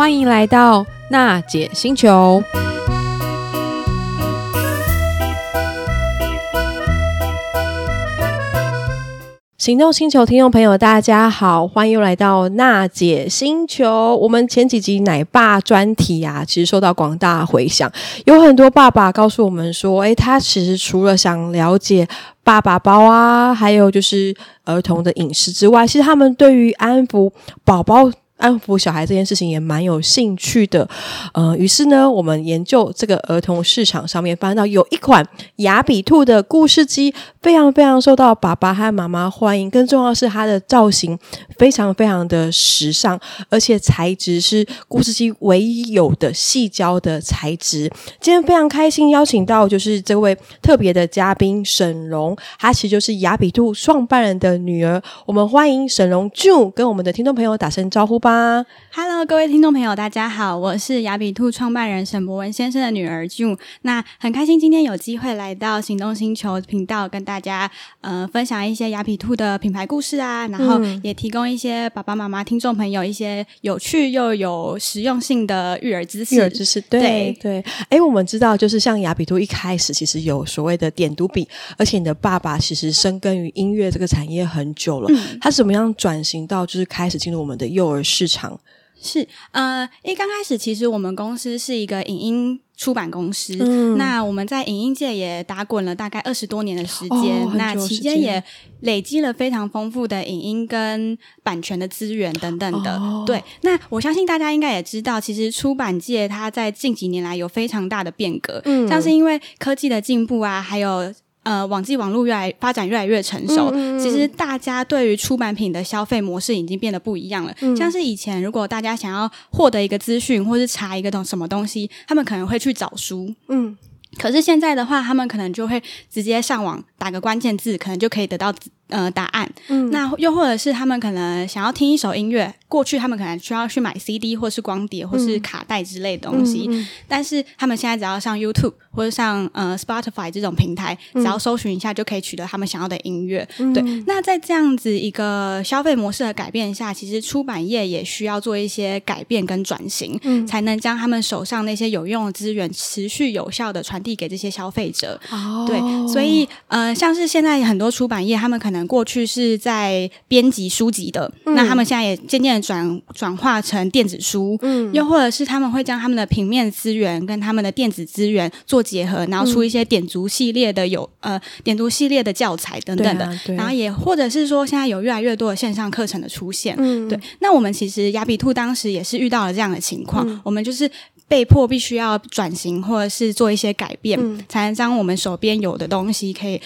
欢迎来到娜姐星球。行动星球听众朋友，大家好，欢迎又来到娜姐星球。我们前几集奶爸专题啊，其实受到广大回响，有很多爸爸告诉我们说，诶，他其实除了想了解爸爸包啊，还有就是儿童的饮食之外，其实他们对于安抚宝宝。安抚小孩这件事情也蛮有兴趣的，呃，于是呢，我们研究这个儿童市场上面，发现到有一款雅比兔的故事机，非常非常受到爸爸和妈妈欢迎。更重要是，它的造型非常非常的时尚，而且材质是故事机唯一有的细胶的材质。今天非常开心邀请到就是这位特别的嘉宾沈蓉，她其实就是雅比兔创办人的女儿。我们欢迎沈蓉 June 跟我们的听众朋友打声招呼吧。Hello，各位听众朋友，大家好，我是雅比兔创办人沈博文先生的女儿 June。那很开心今天有机会来到行动星球频道，跟大家呃分享一些雅比兔的品牌故事啊，然后也提供一些爸爸妈妈、听众朋友一些有趣又有实用性的育儿知识。育儿知识，对对。哎，我们知道，就是像雅比兔一开始其实有所谓的点读笔，而且你的爸爸其实深耕于音乐这个产业很久了，嗯、他怎么样转型到就是开始进入我们的幼儿市场？是呃，因为刚开始其实我们公司是一个影音出版公司，嗯、那我们在影音界也打滚了大概二十多年的时间，哦、那期间也累积了非常丰富的影音跟版权的资源等等的。哦、对，那我相信大家应该也知道，其实出版界它在近几年来有非常大的变革，嗯，像是因为科技的进步啊，还有。呃，网际网络越来发展越来越成熟，嗯嗯嗯，其实大家对于出版品的消费模式已经变得不一样了。嗯、像是以前，如果大家想要获得一个资讯，或是查一个东什么东西，他们可能会去找书。嗯，可是现在的话，他们可能就会直接上网打个关键字，可能就可以得到呃答案。嗯，那又或者是他们可能想要听一首音乐。过去他们可能需要去买 CD 或是光碟或是卡带之类的东西，嗯嗯嗯、但是他们现在只要上 YouTube 或者上呃 Spotify 这种平台，只要搜寻一下就可以取得他们想要的音乐。嗯、对，那在这样子一个消费模式的改变下，其实出版业也需要做一些改变跟转型，嗯、才能将他们手上那些有用的资源持续有效的传递给这些消费者。哦，对，所以呃，像是现在很多出版业，他们可能过去是在编辑书籍的，嗯、那他们现在也渐渐。转转化成电子书，嗯，又或者是他们会将他们的平面资源跟他们的电子资源做结合，然后出一些点读系列的有呃点读系列的教材等等的，啊、然后也或者是说现在有越来越多的线上课程的出现，嗯，对。那我们其实雅比兔当时也是遇到了这样的情况，嗯、我们就是被迫必须要转型或者是做一些改变，嗯、才能将我们手边有的东西可以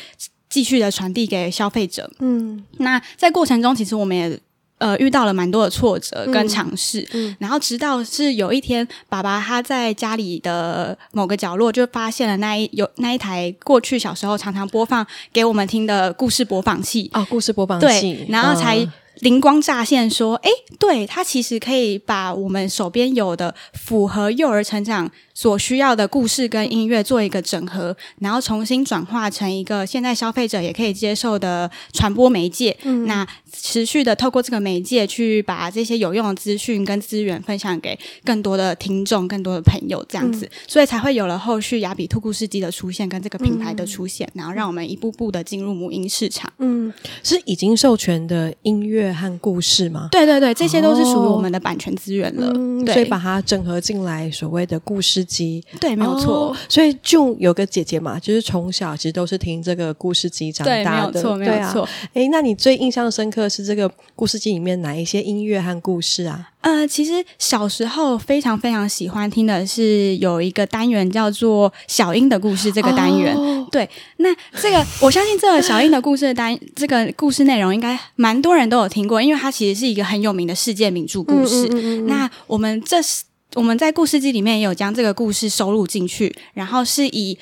继续的传递给消费者，嗯。那在过程中，其实我们也。呃，遇到了蛮多的挫折跟尝试，嗯嗯、然后直到是有一天，爸爸他在家里的某个角落就发现了那一有那一台过去小时候常常播放给我们听的故事播放器。哦，故事播放器，对，然后才灵光乍现，说，哎、嗯，对，它其实可以把我们手边有的符合幼儿成长所需要的故事跟音乐做一个整合，然后重新转化成一个现在消费者也可以接受的传播媒介。嗯，那持续的透过这个媒介去把这些有用的资讯跟资源分享给更多的听众、更多的朋友，这样子，嗯、所以才会有了后续雅比兔故事机的出现跟这个品牌的出现，嗯、然后让我们一步步的进入母婴市场。嗯，是已经授权的音乐和故事吗？对对对，这些都是属于我们的版权资源了。嗯、对所以把它整合进来，所谓的故事集。对，没有错。哦、所以就有个姐姐嘛，就是从小其实都是听这个故事集长大的。对，没有错，没有错。哎，那你最印象深刻是这个故事集里面哪一些音乐和故事啊？呃，其实小时候非常非常喜欢听的是有一个单元叫做《小英的故事》这个单元。哦、对，那这个我相信这个小英的故事的单这个故事内容应该蛮多人都有听过，因为它其实是一个很有名的世界名著故事。嗯嗯嗯嗯，那我们这是。我们在故事机里面也有将这个故事收录进去，然后是以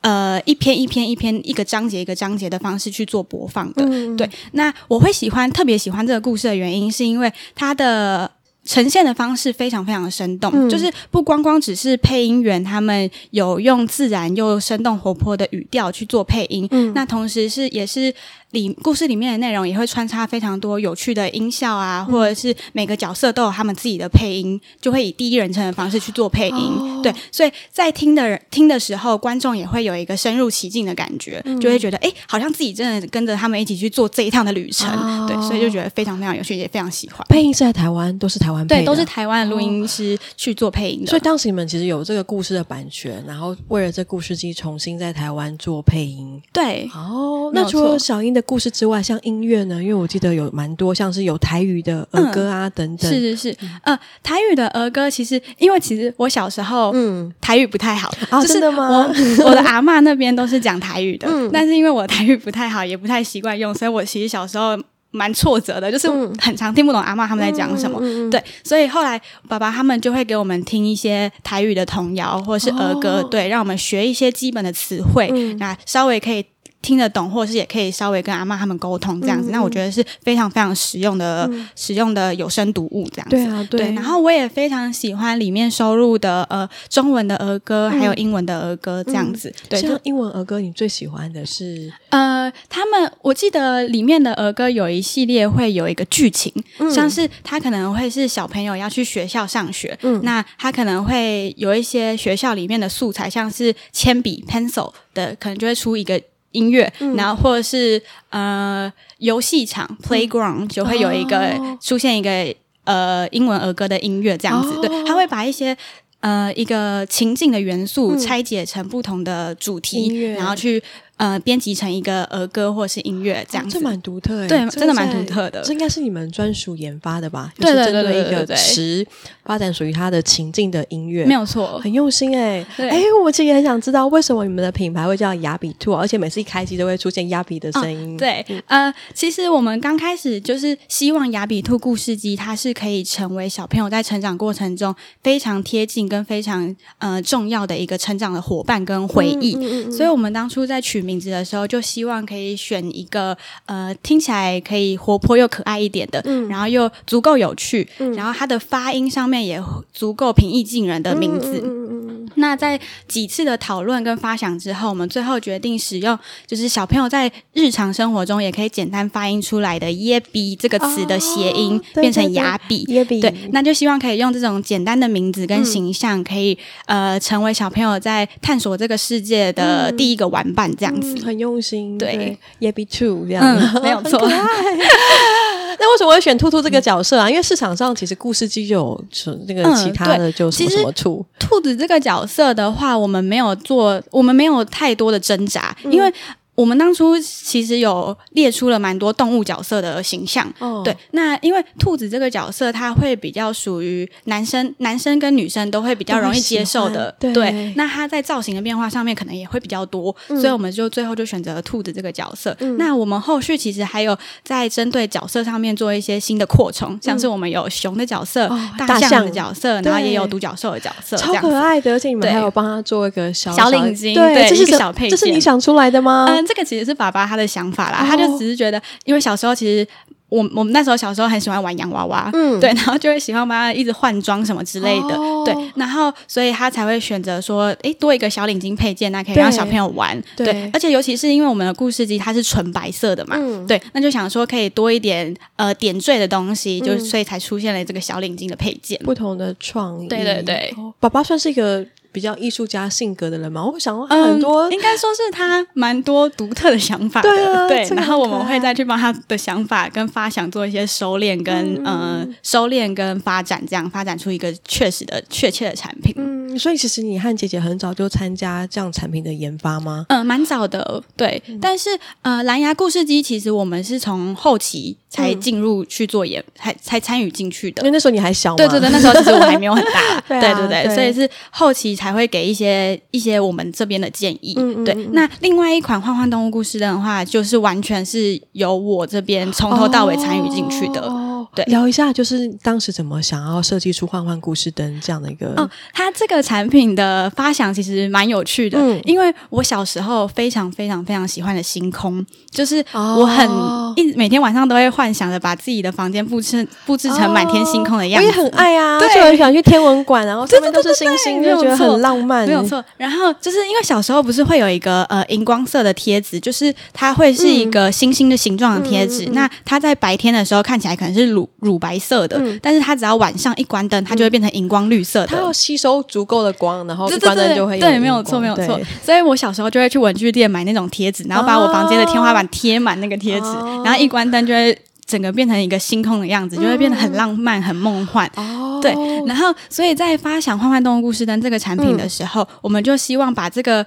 呃一篇一篇一篇一个章节一个章节的方式去做播放的。嗯、对，那我会喜欢特别喜欢这个故事的原因，是因为它的呈现的方式非常非常的生动，嗯、就是不光光只是配音员他们有用自然又生动活泼的语调去做配音，嗯、那同时是也是。里故事里面的内容也会穿插非常多有趣的音效啊，嗯、或者是每个角色都有他们自己的配音，就会以第一人称的方式去做配音。哦、对，所以在听的人听的时候，观众也会有一个深入其境的感觉，嗯、就会觉得哎，好像自己真的跟着他们一起去做这一趟的旅程。哦、对，所以就觉得非常非常有趣，也非常喜欢。配音是在台湾，都是台湾对，都是台湾的录音师去做配音的。哦、所以当时你们其实有这个故事的版权，然后为了这故事机重新在台湾做配音。对，哦，那除了小英的故事之外，像音乐呢？因为我记得有蛮多，像是有台语的儿歌啊、嗯、等等。是是是，呃，台语的儿歌其实，因为其实我小时候，嗯，台语不太好。啊，真的吗？我我的阿嬷那边都是讲台语的，嗯、但是因为我台语不太好，也不太习惯用，所以我其实小时候蛮挫折的，就是很常听不懂阿嬷他们在讲什么。嗯、对，所以后来爸爸他们就会给我们听一些台语的童谣或者是儿歌，哦、对，让我们学一些基本的词汇，嗯、那稍微可以。听得懂，或者是也可以稍微跟阿妈他们沟通这样子，嗯、那我觉得是非常非常实用的、嗯、实用的有声读物这样子。对啊，对。对，然后我也非常喜欢里面收录的呃中文的儿歌，嗯、还有英文的儿歌这样子。嗯、对，像英文儿歌，你最喜欢的是？呃，他们我记得里面的儿歌有一系列会有一个剧情，嗯、像是他可能会是小朋友要去学校上学，嗯，那他可能会有一些学校里面的素材，像是铅笔 pencil 的，可能就会出一个。音乐，嗯、然后或者是呃游戏场 playground、嗯、就会有一个、哦、出现一个呃英文儿歌的音乐这样子，哦、对，他会把一些呃一个情境的元素拆解成不同的主题，嗯、然后去。呃，编辑成一个儿歌或是音乐这样子，这蛮独特，对，真的蛮独特的。这应该是你们专属研发的吧？对对对对对，一个词发展属于它的情境的音乐，没有错，很用心哎。哎，我其实也很想知道为什么你们的品牌会叫雅比兔，而且每次一开机都会出现雅比的声音。对，呃，其实我们刚开始就是希望雅比兔故事机它是可以成为小朋友在成长过程中非常贴近跟非常呃重要的一个成长的伙伴跟回忆，所以我们当初在取。名字的时候，就希望可以选一个呃听起来可以活泼又可爱一点的，嗯，然后又足够有趣，嗯，然后它的发音上面也足够平易近人的名字。那在几次的讨论跟发想之后，我们最后决定使用就是小朋友在日常生活中也可以简单发音出来的“耶比”这个词的谐音，哦、变成雅比。耶比。对，那就希望可以用这种简单的名字跟形象，可以、嗯、呃成为小朋友在探索这个世界的第一个玩伴，这样。嗯、很用心，对，也比兔这样，嗯、没有错。那为什么会选兔兔这个角色啊？因为市场上其实故事机就有那个其他的，就什么什么兔。兔子这个角色的话，我们没有做，我们没有太多的挣扎，嗯、因为。我们当初其实有列出了蛮多动物角色的形象，哦、对。那因为兔子这个角色，它会比较属于男生，男生跟女生都会比较容易接受的，对，对。那它在造型的变化上面可能也会比较多，嗯、所以我们就最后就选择了兔子这个角色。嗯、那我们后续其实还有在针对角色上面做一些新的扩充，嗯、像是我们有熊的角色、哦、大象的角色，然后也有独角兽的角色，超可爱的。而且你们还有帮他做一个小小领巾，对，对这是小配件，这是你想出来的吗？嗯这个其实是爸爸他的想法啦，他就只是觉得，因为小时候其实我我们那时候小时候很喜欢玩洋娃娃，嗯，对，然后就会喜欢帮他一直换装什么之类的，哦、对，然后所以他才会选择说，诶，多一个小领巾配件，那可以让小朋友玩，对，对，而且尤其是因为我们的故事机它是纯白色的嘛，嗯、对，那就想说可以多一点呃点缀的东西，就所以才出现了这个小领巾的配件，不同的创意，对对对，爸爸算是一个。比较艺术家性格的人嘛，我想过很多，嗯、应该说是他蛮多独特的想法的，对，啊、对，然后我们会再去帮他的想法跟发想做一些收敛跟嗯、呃、收敛跟发展，这样发展出一个确实的确切的产品。嗯，所以其实你和姐姐很早就参加这样产品的研发吗？嗯，蛮早的，对。嗯、但是呃，蓝牙故事机其实我们是从后期才进入去做研，才才参与进去的。因为那时候你还小嘛，对对对，那时候其实我还没有很大，对，啊、对对对，对所以是后期才。会给一些一些我们这边的建议，嗯嗯嗯对。那另外一款幻幻动物故事灯的话，就是完全是由我这边从头到尾参与进去的。哦对，聊一下，就是当时怎么想要设计出“换换故事灯”这样的一个哦，它这个产品的发想其实蛮有趣的，嗯，因为我小时候非常非常非常喜欢的星空，就是我很一每天晚上都会幻想着把自己的房间布置布置成满天星空的样子，我也很爱啊，对，就很想去天文馆，然后上面都是星星，就觉得很浪漫，没有错。然后就是因为小时候不是会有一个呃荧光色的贴纸，就是它会是一个星星的形状的贴纸，那它在白天的时候看起来可能是乳乳白色的，但是它只要晚上一关灯，它就会变成荧光绿色的，它要吸收足够的光，然后一关灯就会对，没有错，没有错。所以我小时候就会去文具店买那种贴纸，然后把我房间的天花板贴满那个贴纸，然后一关灯就会整个变成一个星空的样子，就会变得很浪漫、很梦幻。对，然后所以在发想《换换动物故事灯》这个产品的时候，我们就希望把这个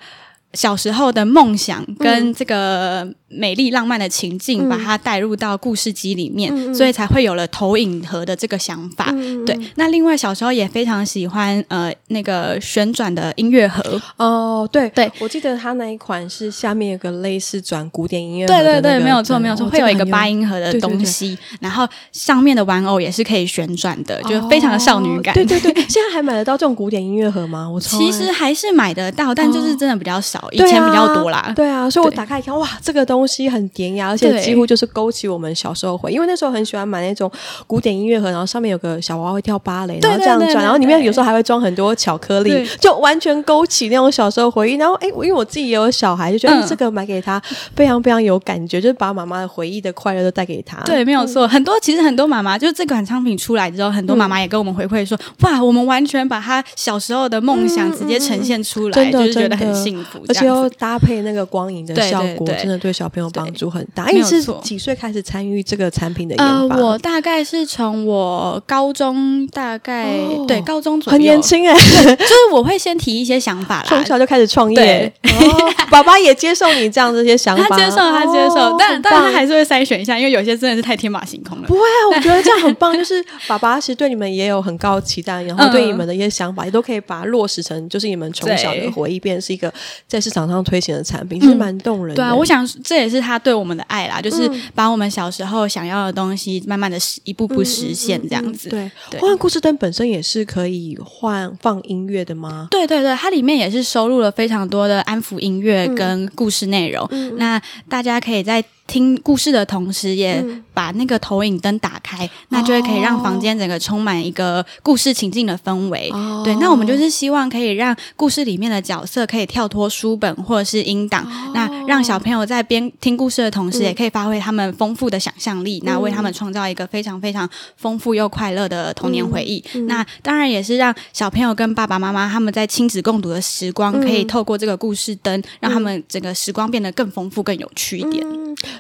小时候的梦想跟这个。美丽浪漫的情境，把它带入到故事机里面，嗯、所以才会有了投影盒的这个想法。嗯、对，那另外小时候也非常喜欢呃那个旋转的音乐盒。哦，对对，我记得它那一款是下面有个类似转古典音乐盒，对对对，没有错没有错，会有一个八音盒的东西，然后上面的玩偶也是可以旋转的，就非常的少女感。对对对，现在还买得到这种古典音乐盒吗？我 其实还是买得到，但就是真的比较少，以前比较多啦。对啊，所以我打开一看，哇，这个东西很典雅，而且几乎就是勾起我们小时候回忆。因为那时候很喜欢买那种古典音乐盒，然后上面有个小娃娃会跳芭蕾，然后这样转，然后里面有时候还会装很多巧克力，就完全勾起那种小时候回忆。然后哎，因为我自己也有小孩，就觉得这个买给他非常非常有感觉，就是把妈妈的回忆的快乐都带给他。对，没有错。很多其实很多妈妈，就是这款商品出来之后，很多妈妈也跟我们回馈说：“哇，我们完全把她小时候的梦想直接呈现出来，就是觉得很幸福。”而且又搭配那个光影的效果，真的对小朋友帮助很大。你是几岁开始参与这个产品的研发？呃，我大概是从我高中，大概对高中左右，很年轻哎，就是我会先提一些想法啦，从小就开始创业。爸爸也接受你这样这些想法，他接受，他接受，但但他还是会筛选一下，因为有些真的是太天马行空了。不会啊，我觉得这样很棒，就是爸爸其实对你们也有很高期待，然后对你们的一些想法也都可以把它落实成，就是你们从小的回忆，变成是一个在市场上推行的产品，其实蛮动人的。对啊，我想这也是他对我们的爱啦，就是把我们小时候想要的东西，慢慢的一步步实现这样子。对，换换故事灯本身也是可以换放音乐的吗？对对对，它里面也是收录了非常多的安抚音乐跟故事内容。那大家可以在听故事的同时，也把那个投影灯打开，嗯、那就会可以让房间整个充满一个故事情境的氛围。哦、对，那我们就是希望可以让故事里面的角色可以跳脱书本或者是音档，哦、那让小朋友在边听故事的同时，也可以发挥他们丰富的想象力，嗯、那为他们创造一个非常非常丰富又快乐的童年回忆。那当然也是让小朋友跟爸爸妈妈他们在亲子共读的时光，可以透过这个故事灯，嗯、让他们整个时光变得更丰富、更有趣一点。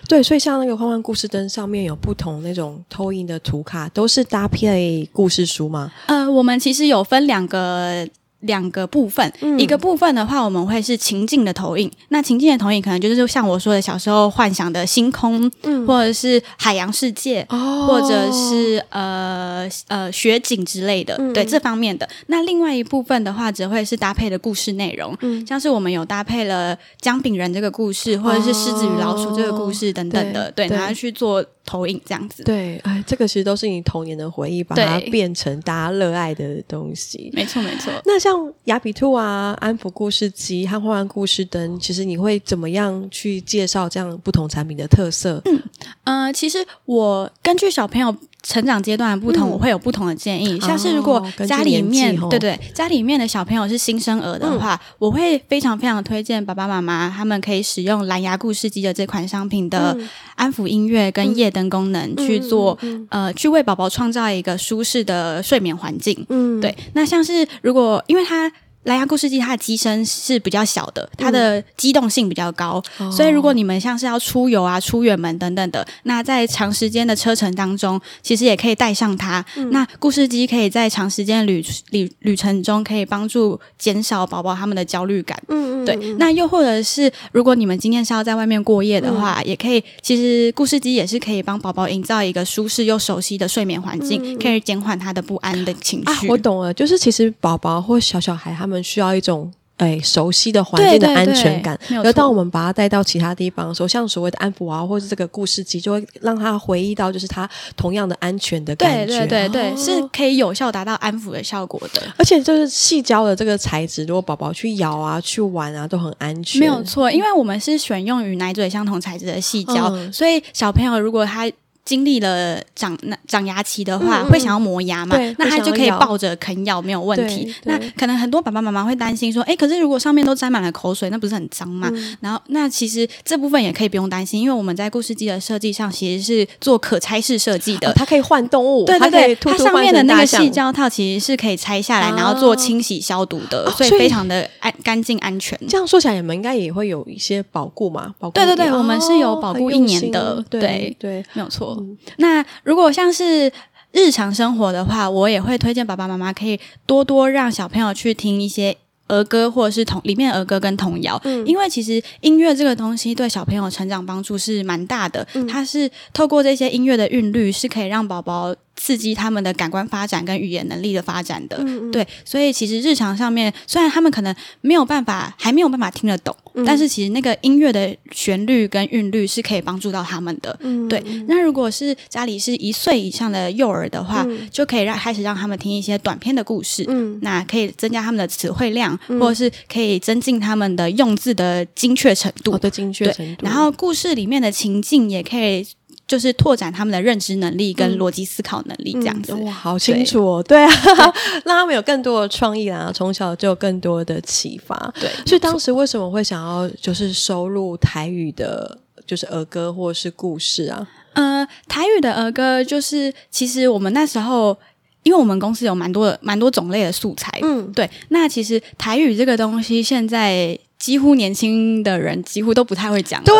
对，所以像那个幻幻故事灯上面有不同那种投影的图卡，都是搭配故事书吗？呃，我们其实有分两个。两个部分，嗯、一个部分的话，我们会是情境的投影。那情境的投影，可能就是像我说的，小时候幻想的星空，嗯、或者是海洋世界，哦、或者是呃呃雪景之类的，嗯、对这方面的。那另外一部分的话，只会是搭配的故事内容，嗯、像是我们有搭配了姜饼人这个故事，或者是狮子与老鼠这个故事等等的，哦、对，拿对去做投影这样子。对，哎，这个其实都是你童年的回忆，把它变成大家热爱的东西。没错，没错。那像像雅比兔啊、安抚故事机和换换故事灯，其实你会怎么样去介绍这样不同产品的特色？嗯，呃，其实我根据小朋友。成长阶段不同，嗯、我会有不同的建议。像是如果家里面，哦、对对，家里面的小朋友是新生儿的话，嗯、我会非常非常推荐爸爸妈妈他们可以使用蓝牙故事机的这款商品的安抚音乐跟夜灯功能去做，嗯、呃，去为宝宝创造一个舒适的睡眠环境。嗯，对。那像是如果因为它。蓝牙故事机它的机身是比较小的，它的机动性比较高，嗯、所以如果你们像是要出游啊、出远门等等的，那在长时间的车程当中，其实也可以带上它。嗯、那故事机可以在长时间旅旅旅程中，可以帮助减少宝宝他们的焦虑感。嗯嗯，对。那又或者是如果你们今天是要在外面过夜的话，嗯、也可以，其实故事机也是可以帮宝宝营造一个舒适又熟悉的睡眠环境，嗯、可以减缓他的不安的情绪。啊，我懂了，就是其实宝宝或小小孩他们。需要一种哎熟悉的环境的安全感。对对对，而当我们把他带到其他地方的时候，像所谓的安抚娃娃或者这个故事机，就会让他回忆到就是他同样的安全的感觉。对对对对，哦、是可以有效达到安抚的效果的。而且就是细胶的这个材质，如果宝宝去咬啊、去玩啊，都很安全。没有错，因为我们是选用与奶嘴相同材质的细胶，嗯、所以小朋友如果他。经历了长那长牙期的话，嗯、会想要磨牙嘛？那他就可以抱着啃咬，没有问题。那可能很多爸爸妈妈会担心说，哎，可是如果上面都沾满了口水，那不是很脏吗？嗯、然后，那其实这部分也可以不用担心，因为我们在故事机的设计上其实是做可拆式设计的，哦、它可以换动物。对对对，它上面的那个细胶套其实是可以拆下来，哦、然后做清洗消毒的，哦、所以非常的安干净安全。这样说起来，你们应该也会有一些保固嘛？保固对对对，我们是有保固一年的，对，对，没有错。嗯、那如果像是日常生活的话，我也会推荐爸爸妈妈可以多多让小朋友去听一些儿歌，或者是童里面儿歌跟童谣，嗯，因为其实音乐这个东西对小朋友成长帮助是蛮大的，嗯，它是透过这些音乐的韵律，是可以让宝宝。刺激他们的感官发展跟语言能力的发展的，嗯嗯。对，所以其实日常上面虽然他们可能没有办法，还没有办法听得懂，嗯、但是其实那个音乐的旋律跟韵律是可以帮助到他们的，嗯、对。那如果是家里是一岁以上的幼儿的话，嗯、就可以让开始让他们听一些短篇的故事，嗯，那可以增加他们的词汇量，嗯、或者是可以增进他们的用字的精确程度，的精确程度。然后故事里面的情境也可以。就是拓展他们的认知能力跟逻辑思考能力，这样子、嗯嗯、哇，好清楚哦。对，对啊，让他们有更多的创意啊，从小就有更多的启发。对，所以当时为什么会想要就是收录台语的，就是儿歌或者是故事啊？呃，台语的儿歌就是其实我们那时候，因为我们公司有蛮多的蛮多种类的素材，嗯，对。那其实台语这个东西现在。几乎年轻的人几乎都不太会讲，对，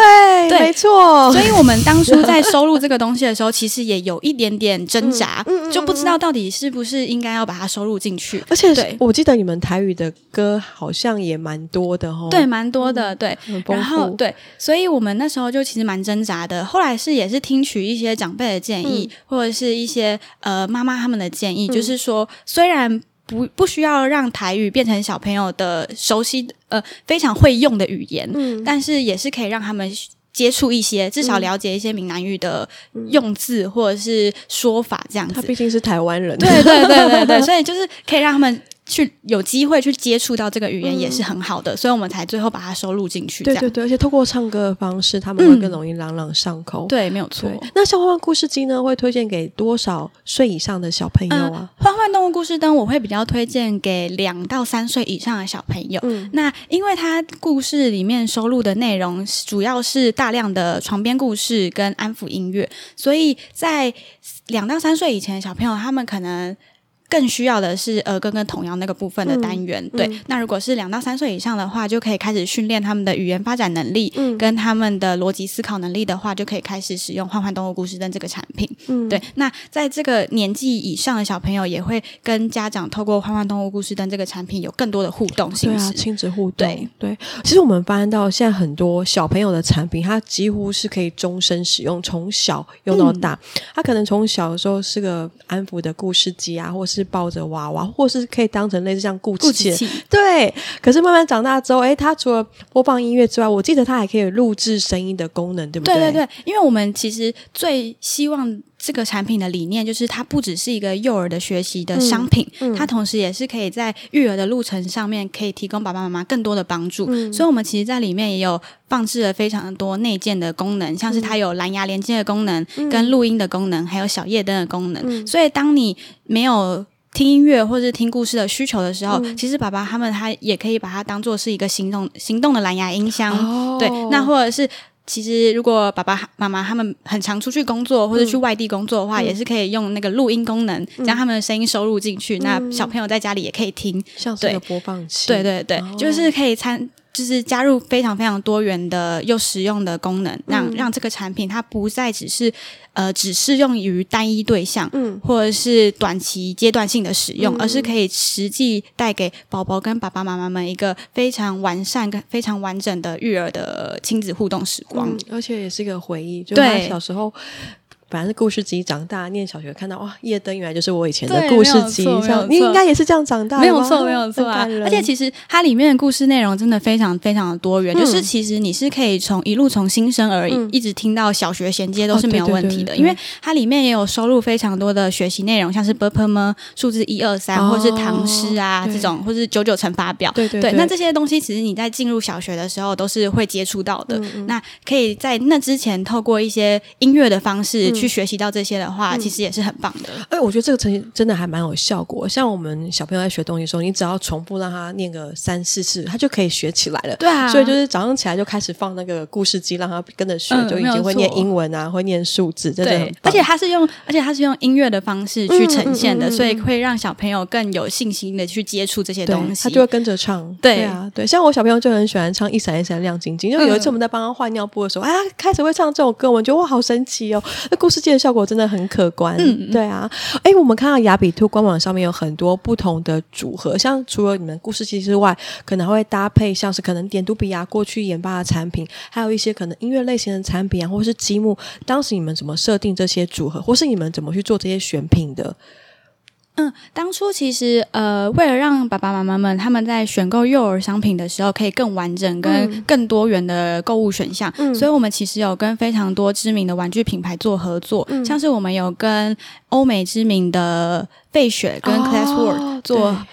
对没错。所以我们当初在收录这个东西的时候，其实也有一点点挣扎，嗯嗯、就不知道到底是不是应该要把它收录进去。而且，对我记得你们台语的歌好像也蛮多的哦，对，蛮多的，对。然后，对，所以我们那时候就其实蛮挣扎的。后来是也是听取一些长辈的建议，嗯、或者是一些呃妈妈他们的建议，嗯、就是说虽然。不不需要让台语变成小朋友的熟悉呃非常会用的语言，嗯，但是也是可以让他们接触一些，至少了解一些闽南语的用字或者是说法这样子。他毕竟是台湾人，对对对对对，所以就是可以让他们。去有机会去接触到这个语言也是很好的，嗯、所以我们才最后把它收录进去。对对对，而且透过唱歌的方式，他们会更容易朗朗上口。嗯、对，没有错。那像《欢欢故事机》呢，会推荐给多少岁以上的小朋友啊？嗯《欢欢动物故事灯》我会比较推荐给两到三岁以上的小朋友。嗯，那因为它故事里面收录的内容主要是大量的床边故事跟安抚音乐，所以在两到三岁以前的小朋友，他们可能。更需要的是儿歌跟童谣那个部分的单元，嗯、对。嗯、那如果是两到三岁以上的话，就可以开始训练他们的语言发展能力，嗯、跟他们的逻辑思考能力的话，就可以开始使用《幻幻动物故事灯》这个产品。嗯，对。那在这个年纪以上的小朋友，也会跟家长透过《幻幻动物故事灯》这个产品有更多的互动性。对啊，亲子互动。对对。其实我们发现到现在很多小朋友的产品，它几乎是可以终身使用，从小用到大。嗯、他可能从小的时候是个安抚的故事机啊，或是抱着娃娃，或是可以当成类似像故事器，对。可是慢慢长大之后，哎，它除了播放音乐之外，我记得它还可以录制声音的功能，对不对？对对对，因为我们其实最希望。这个产品的理念就是，它不只是一个幼儿的学习的商品，嗯嗯、它同时也是可以在育儿的路程上面可以提供爸爸妈妈更多的帮助。嗯、所以，我们其实在里面也有放置了非常多内建的功能，像是它有蓝牙连接的功能、嗯、跟录音的功能，还有小夜灯的功能。嗯、所以，当你没有听音乐或是听故事的需求的时候，嗯、其实爸爸他们他也可以把它当做是一个行动行动的蓝牙音箱。哦、对，那或者是。其实，如果爸爸妈妈他们很常出去工作或者去外地工作的话，嗯、也是可以用那个录音功能，将他们的声音收录进去。嗯、那小朋友在家里也可以听，像是个播放器。对对对，哦、就是可以参。就是加入非常非常多元的又实用的功能，让让这个产品它不再只是呃只适用于单一对象，嗯，或者是短期阶段性的使用，嗯、而是可以实际带给宝宝跟爸爸妈妈们一个非常完善跟非常完整的育儿的亲子互动时光，嗯、而且也是一个回忆，就是他小时候。本来是故事集长大念小学看到哇夜灯原来就是我以前的故事集你应该也是这样长大的没有错没有错啊。而且其实它里面的故事内容真的非常非常的多元就是其实你是可以从一路从新生而已一直听到小学衔接都是没有问题的因为它里面也有收录非常多的学习内容像是 bpm 数字一二三或是唐诗啊这种或是九九乘法表。对对那这些东西其实你在进入小学的时候都是会接触到的那可以在那之前透过一些音乐的方式去学习到这些的话，嗯、其实也是很棒的。哎、欸，我觉得这个成绩真的还蛮有效果。像我们小朋友在学东西的时候，你只要重复让他念个三四次，他就可以学起来了。对啊，所以就是早上起来就开始放那个故事机，让他跟着学，嗯、就已经会念英文啊，会念数字，真的很棒。而且他是用，而且他是用音乐的方式去呈现的，所以会让小朋友更有信心的去接触这些东西。他就会跟着唱。对，对啊，对，像我小朋友就很喜欢唱《一闪一闪亮晶晶》，因为有一次我们在帮他换尿布的时候，哎、嗯，他开始会唱这首歌，我们觉得哇，好神奇哦！那故事机的效果真的很可观。嗯，对啊。哎，我们看到雅比兔官网上面有很多不同的组合，像除了你们故事机之外，可能还会搭配像是可能点读笔啊，过去研发的产品，还有一些可能音乐类型的产品啊，或是积木。当时你们怎么设定这些组合，或是你们怎么去做这些选品的？嗯，当初其实呃，为了让爸爸妈妈们他们在选购幼儿商品的时候可以更完整跟更多元的购物选项，嗯，所以我们其实有跟非常多知名的玩具品牌做合作，嗯，像是我们有跟欧美知名的费雪跟 Classwork 做。哦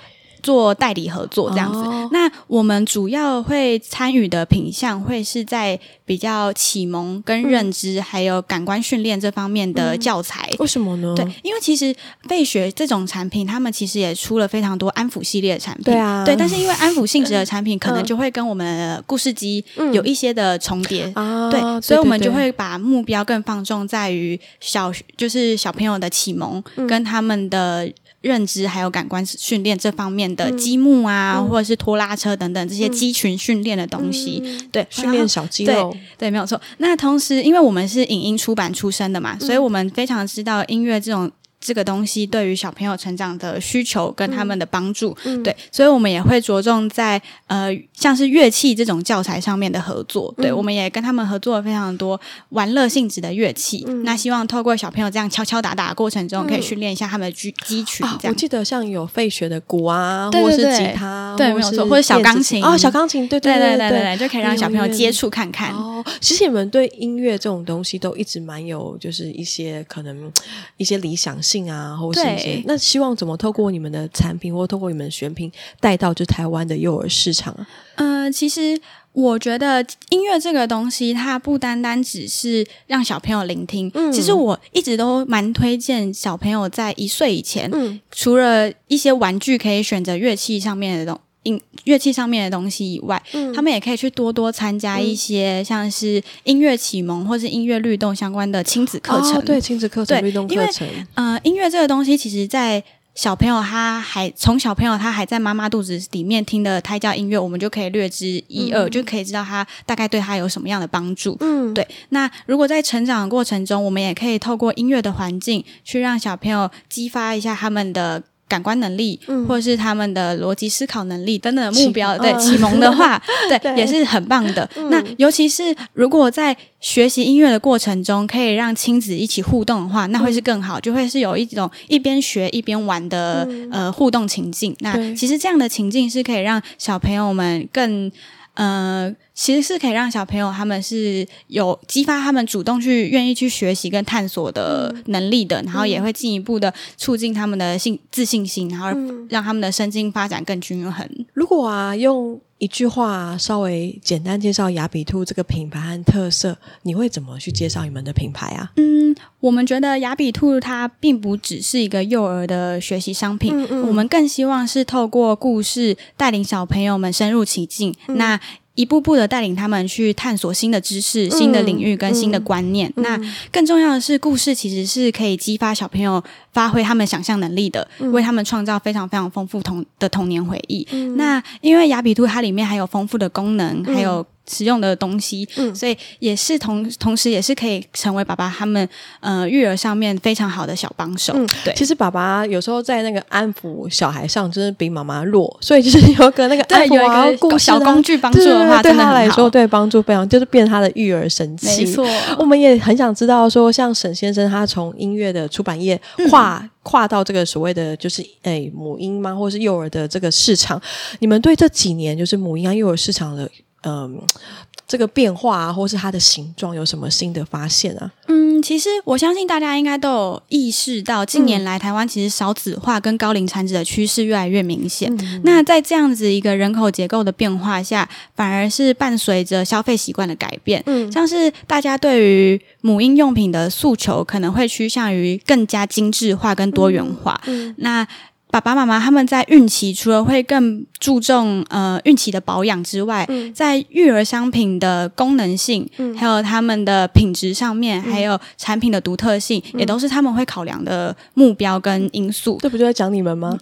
做代理合作这样子，哦、那我们主要会参与的品项会是在比较启蒙跟认知，还有感官训练这方面的教材。为什么呢？对，因为其实费学这种产品，他们其实也出了非常多安抚系列的产品。对啊，对，但是因为安抚性质的产品，可能就会跟我们的故事机有一些的重叠。对，所以我们就会把目标更放重在于小，就是小朋友的启蒙跟他们的。认知还有感官训练这方面的积木啊，嗯、或者是拖拉车等等这些肌群训练的东西，嗯、对，训练小肌肉，对，对，没有错。那同时，因为我们是影音出版出身的嘛，嗯、所以我们非常知道音乐这种。这个东西对于小朋友成长的需求跟他们的帮助，嗯、对，所以我们也会着重在呃，像是乐器这种教材上面的合作。对，嗯、我们也跟他们合作了非常多玩乐性质的乐器。嗯、那希望透过小朋友这样敲敲打打的过程中，可以训练一下他们的肌肌群。这样、啊，我记得像有费雪的鼓啊，对对对，或是吉他，对，没有错，或者小钢琴哦，小钢琴，对对对对对，对，对，就可以让小朋友接触看看。哦，其实你们对音乐这种东西都一直蛮有，就是一些可能一些理想性啊，或是。对，那希望怎么透过你们的产品，或透过你们的选品带到就台湾的幼儿市场啊？嗯、呃，其实我觉得音乐这个东西，它不单单只是让小朋友聆听。嗯，其实我一直都蛮推荐小朋友在一岁以前，嗯，除了一些玩具可以选择乐器上面的东。音乐器上面的东西以外，嗯、他们也可以去多多参加一些像是音乐启蒙或是音乐律动相关的亲子课程。哦、对，亲子课程、律动课程。呃，音乐这个东西，其实，在小朋友他还从小朋友他还在妈妈肚子里面听的胎教音乐，我们就可以略知一二，嗯、就可以知道他大概对他有什么样的帮助。嗯，对。那如果在成长的过程中，我们也可以透过音乐的环境，去让小朋友激发一下他们的。感官能力，嗯、或者是他们的逻辑思考能力等等的目标，启对启蒙的话，对，对也是很棒的。嗯、那尤其是如果在学习音乐的过程中，可以让亲子一起互动的话，那会是更好，嗯、就会是有一种一边学一边玩的、嗯、呃互动情境。那其实这样的情境是可以让小朋友们更。呃，其实是可以让小朋友他们是有激发他们主动去愿意去学习跟探索的能力的，嗯、然后也会进一步的促进他们的信自信心，然后让他们的身心发展更均衡。如果啊，用一句话稍微简单介绍雅比兔这个品牌和特色，你会怎么去介绍你们的品牌啊？嗯，我们觉得雅比兔它并不只是一个幼儿的学习商品，嗯嗯，我们更希望是透过故事带领小朋友们深入其境。嗯、那一步步的带领他们去探索新的知识、新的领域跟新的观念。嗯嗯、那更重要的是，故事其实是可以激发小朋友发挥他们想象能力的，嗯、为他们创造非常非常丰富童的童年回忆。嗯、那因为雅比兔它里面还有丰富的功能，嗯、还有。使用的东西，嗯，所以也是同同时也是可以成为爸爸他们呃育儿上面非常好的小帮手。嗯，对，其实爸爸有时候在那个安抚小孩上，真的比妈妈弱，所以就是有个那个安抚啊，有一个小工具帮助的话，对他来说对帮助非常，就是变他的育儿神器。没错，我们也很想知道说，像沈先生他从音乐的出版业跨、嗯、跨到这个所谓的就是诶、欸、母婴吗，或是幼儿的这个市场，你们对这几年就是母婴啊幼儿市场的。嗯，这个变化啊，或是它的形状有什么新的发现啊？嗯，其实我相信大家应该都有意识到，近年来台湾其实少子化跟高龄产子的趋势越来越明显。嗯、那在这样子一个人口结构的变化下，反而是伴随着消费习惯的改变。嗯，像是大家对于母婴用品的诉求，可能会趋向于更加精致化跟多元化。嗯，嗯那。爸爸妈妈他们在孕期除了会更注重呃孕期的保养之外，嗯、在育儿商品的功能性，嗯、还有他们的品质上面，嗯、还有产品的独特性，嗯、也都是他们会考量的目标跟因素。这不就在讲你们吗？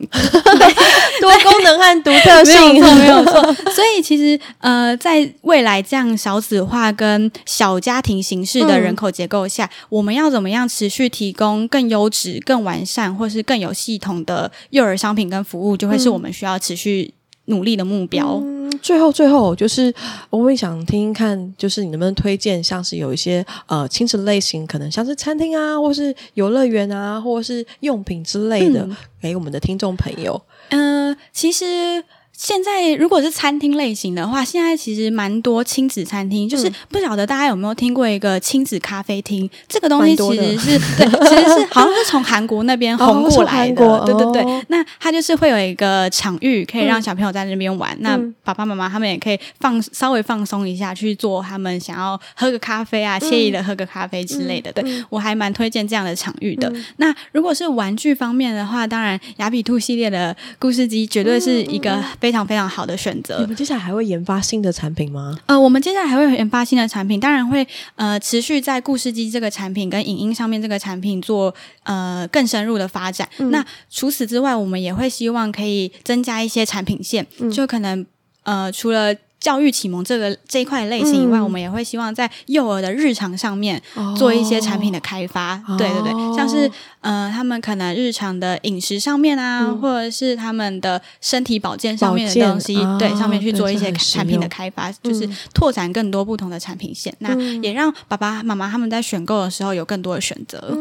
多功能和独特性，没有错，没有错。所以其实呃，在未来这样少子化跟小家庭形式的人口结构下，嗯、我们要怎么样持续提供更优质、更完善，或是更有系统的幼儿商品跟服务就会是我们需要持续努力的目标。嗯，最后，最后就是我会想听听看，就是你能不能推荐，像是有一些呃亲子类型，可能像是餐厅啊，或是游乐园啊，或是用品之类的，给、嗯、我们的听众朋友。嗯、呃，其实。现在如果是餐厅类型的话，现在其实蛮多亲子餐厅，就是不晓得大家有没有听过一个亲子咖啡厅？这个东西其实是 对，其实是好像是从韩国那边红过来的。哦、对对对，那它就是会有一个场域，可以让小朋友在那边玩。嗯、那爸爸妈妈他们也可以放稍微放松一下，去做他们想要喝个咖啡啊，惬意的喝个咖啡之类的。嗯、对我还蛮推荐这样的场域的。嗯、那如果是玩具方面的话，当然雅比兔系列的故事机绝对是一个。非常非常好的选择。你们接下来还会研发新的产品吗？呃，我们接下来还会研发新的产品，当然会呃持续在故事机这个产品跟影音上面这个产品做呃更深入的发展。嗯、那除此之外，我们也会希望可以增加一些产品线，嗯、就可能呃除了。教育启蒙这个这一块类型以外，嗯、我们也会希望在幼儿的日常上面做一些产品的开发。哦、对对对，像是呃，他们可能日常的饮食上面啊，嗯、或者是他们的身体保健上面的东西，啊、对上面去做一些产品的开发，就是拓展更多不同的产品线。嗯、那也让爸爸妈妈他们在选购的时候有更多的选择。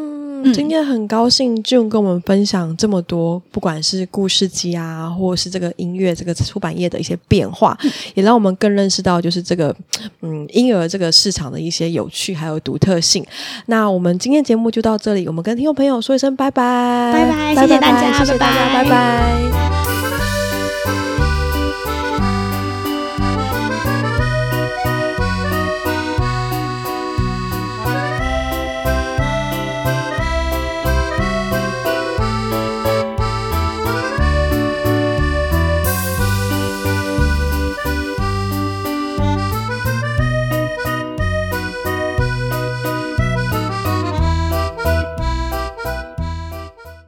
嗯今天很高兴 June 跟我们分享这么多，不管是故事机啊，或者是这个音乐这个出版业的一些变化，嗯、也让我们更认识到就是这个嗯婴儿这个市场的一些有趣还有独特性。那我们今天节目就到这里，我们跟听众朋友说一声拜拜，拜拜，谢谢大家，谢谢大家，拜拜。拜拜。